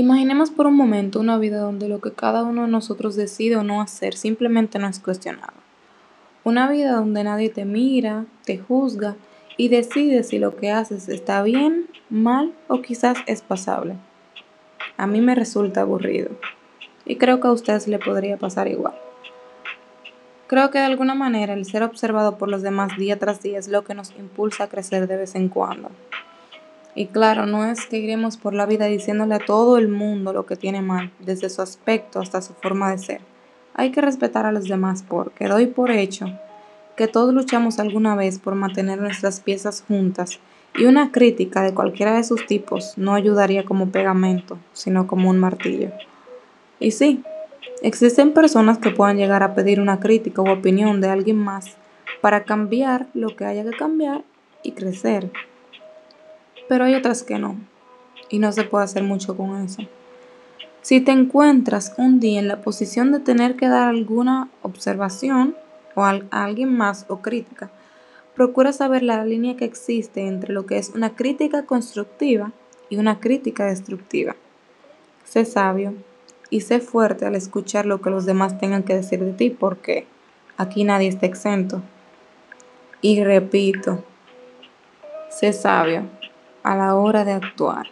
Imaginemos por un momento una vida donde lo que cada uno de nosotros decide o no hacer simplemente no es cuestionado. Una vida donde nadie te mira, te juzga y decide si lo que haces está bien, mal o quizás es pasable. A mí me resulta aburrido y creo que a ustedes le podría pasar igual. Creo que de alguna manera el ser observado por los demás día tras día es lo que nos impulsa a crecer de vez en cuando. Y claro, no es que iremos por la vida diciéndole a todo el mundo lo que tiene mal, desde su aspecto hasta su forma de ser. Hay que respetar a los demás porque doy por hecho que todos luchamos alguna vez por mantener nuestras piezas juntas y una crítica de cualquiera de sus tipos no ayudaría como pegamento, sino como un martillo. Y sí, existen personas que puedan llegar a pedir una crítica o opinión de alguien más para cambiar lo que haya que cambiar y crecer pero hay otras que no, y no se puede hacer mucho con eso. Si te encuentras un día en la posición de tener que dar alguna observación o a alguien más o crítica, procura saber la línea que existe entre lo que es una crítica constructiva y una crítica destructiva. Sé sabio y sé fuerte al escuchar lo que los demás tengan que decir de ti porque aquí nadie está exento. Y repito, sé sabio a la hora de actuar,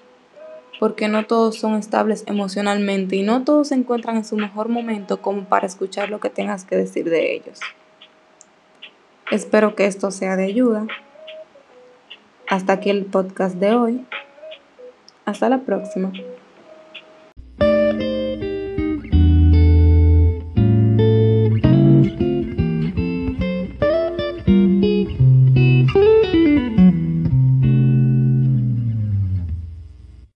porque no todos son estables emocionalmente y no todos se encuentran en su mejor momento como para escuchar lo que tengas que decir de ellos. Espero que esto sea de ayuda. Hasta aquí el podcast de hoy. Hasta la próxima.